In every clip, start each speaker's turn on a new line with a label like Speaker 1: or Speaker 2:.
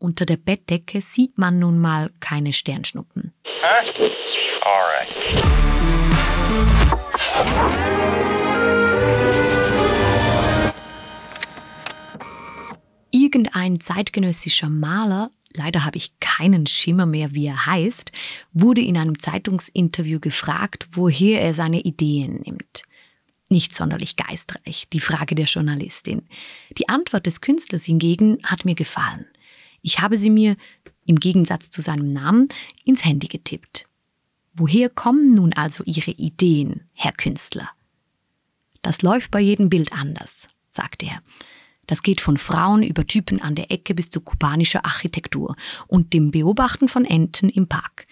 Speaker 1: Unter der Bettdecke sieht man nun mal keine Sternschnuppen.
Speaker 2: Huh?
Speaker 1: Irgendein zeitgenössischer Maler, leider habe ich keinen Schimmer mehr, wie er heißt, wurde in einem Zeitungsinterview gefragt, woher er seine Ideen nimmt. Nicht sonderlich geistreich, die Frage der Journalistin. Die Antwort des Künstlers hingegen hat mir gefallen. Ich habe sie mir, im Gegensatz zu seinem Namen, ins Handy getippt. Woher kommen nun also Ihre Ideen, Herr Künstler? Das läuft bei jedem Bild anders, sagt er. Das geht von Frauen über Typen an der Ecke bis zu kubanischer Architektur und dem Beobachten von Enten im Park.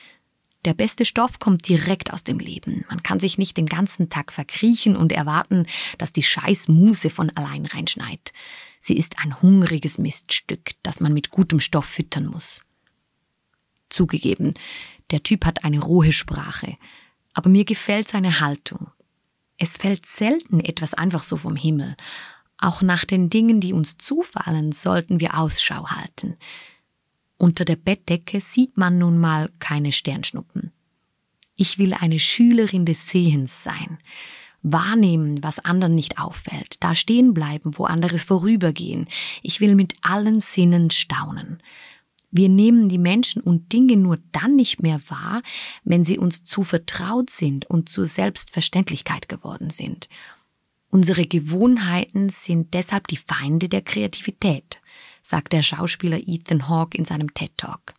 Speaker 1: Der beste Stoff kommt direkt aus dem Leben. Man kann sich nicht den ganzen Tag verkriechen und erwarten, dass die scheiß Muse von allein reinschneit. Sie ist ein hungriges Miststück, das man mit gutem Stoff füttern muss. Zugegeben, der Typ hat eine rohe Sprache, aber mir gefällt seine Haltung. Es fällt selten etwas einfach so vom Himmel. Auch nach den Dingen, die uns zufallen, sollten wir Ausschau halten. Unter der Bettdecke sieht man nun mal keine Sternschnuppen. Ich will eine Schülerin des Sehens sein. Wahrnehmen, was anderen nicht auffällt, da stehen bleiben, wo andere vorübergehen. Ich will mit allen Sinnen staunen. Wir nehmen die Menschen und Dinge nur dann nicht mehr wahr, wenn sie uns zu vertraut sind und zur Selbstverständlichkeit geworden sind. Unsere Gewohnheiten sind deshalb die Feinde der Kreativität, sagt der Schauspieler Ethan Hawke in seinem TED Talk.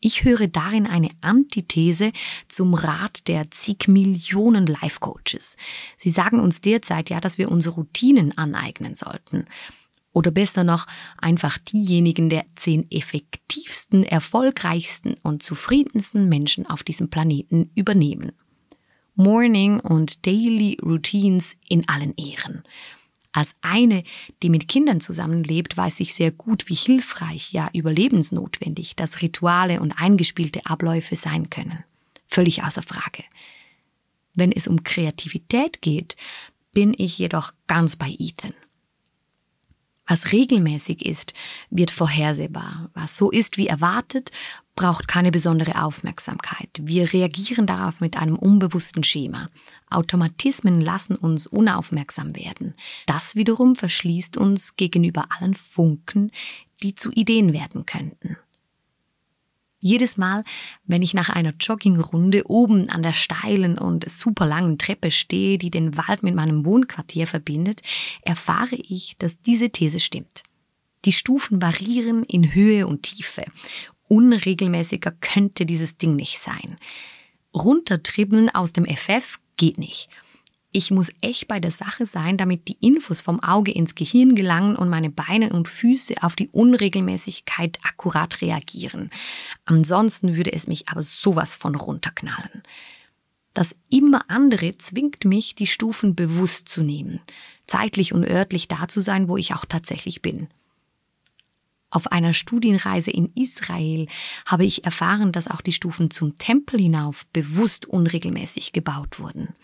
Speaker 1: Ich höre darin eine Antithese zum Rat der zig Millionen Life Coaches. Sie sagen uns derzeit ja, dass wir unsere Routinen aneignen sollten. Oder besser noch, einfach diejenigen der zehn effektivsten, erfolgreichsten und zufriedensten Menschen auf diesem Planeten übernehmen. Morning und Daily Routines in allen Ehren. Als eine, die mit Kindern zusammenlebt, weiß ich sehr gut, wie hilfreich, ja überlebensnotwendig das Rituale und eingespielte Abläufe sein können. Völlig außer Frage. Wenn es um Kreativität geht, bin ich jedoch ganz bei Ethan. Was regelmäßig ist, wird vorhersehbar. Was so ist wie erwartet, braucht keine besondere Aufmerksamkeit. Wir reagieren darauf mit einem unbewussten Schema. Automatismen lassen uns unaufmerksam werden. Das wiederum verschließt uns gegenüber allen Funken, die zu Ideen werden könnten. Jedes Mal, wenn ich nach einer Joggingrunde oben an der steilen und super langen Treppe stehe, die den Wald mit meinem Wohnquartier verbindet, erfahre ich, dass diese These stimmt. Die Stufen variieren in Höhe und Tiefe. Unregelmäßiger könnte dieses Ding nicht sein. Runtertribbeln aus dem FF geht nicht. Ich muss echt bei der Sache sein, damit die Infos vom Auge ins Gehirn gelangen und meine Beine und Füße auf die Unregelmäßigkeit akkurat reagieren. Ansonsten würde es mich aber sowas von runterknallen. Das immer andere zwingt mich, die Stufen bewusst zu nehmen, zeitlich und örtlich da zu sein, wo ich auch tatsächlich bin. Auf einer Studienreise in Israel habe ich erfahren, dass auch die Stufen zum Tempel hinauf bewusst unregelmäßig gebaut wurden.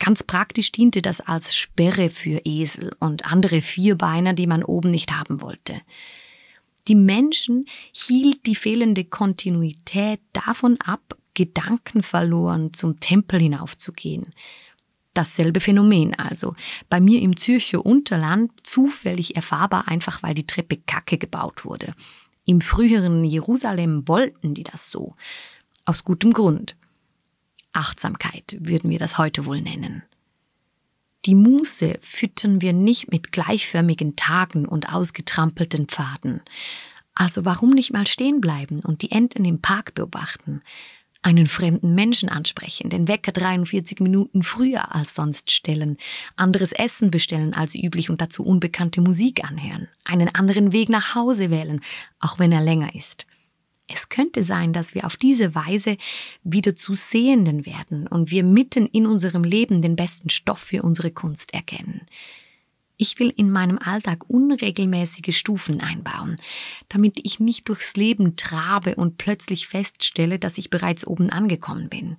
Speaker 1: Ganz praktisch diente das als Sperre für Esel und andere Vierbeiner, die man oben nicht haben wollte. Die Menschen hielt die fehlende Kontinuität davon ab, Gedanken verloren zum Tempel hinaufzugehen. Dasselbe Phänomen also. Bei mir im Zürcher Unterland zufällig erfahrbar einfach, weil die Treppe kacke gebaut wurde. Im früheren Jerusalem wollten die das so. Aus gutem Grund. Achtsamkeit würden wir das heute wohl nennen. Die Muße füttern wir nicht mit gleichförmigen Tagen und ausgetrampelten Pfaden. Also warum nicht mal stehen bleiben und die Enten im Park beobachten? Einen fremden Menschen ansprechen, den Wecker 43 Minuten früher als sonst stellen, anderes Essen bestellen als üblich und dazu unbekannte Musik anhören, einen anderen Weg nach Hause wählen, auch wenn er länger ist. Es könnte sein, dass wir auf diese Weise wieder zu Sehenden werden und wir mitten in unserem Leben den besten Stoff für unsere Kunst erkennen. Ich will in meinem Alltag unregelmäßige Stufen einbauen, damit ich nicht durchs Leben trabe und plötzlich feststelle, dass ich bereits oben angekommen bin.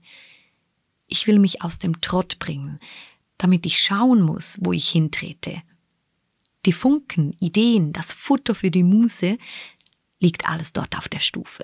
Speaker 1: Ich will mich aus dem Trott bringen, damit ich schauen muss, wo ich hintrete. Die Funken, Ideen, das Futter für die Muse liegt alles dort auf der Stufe.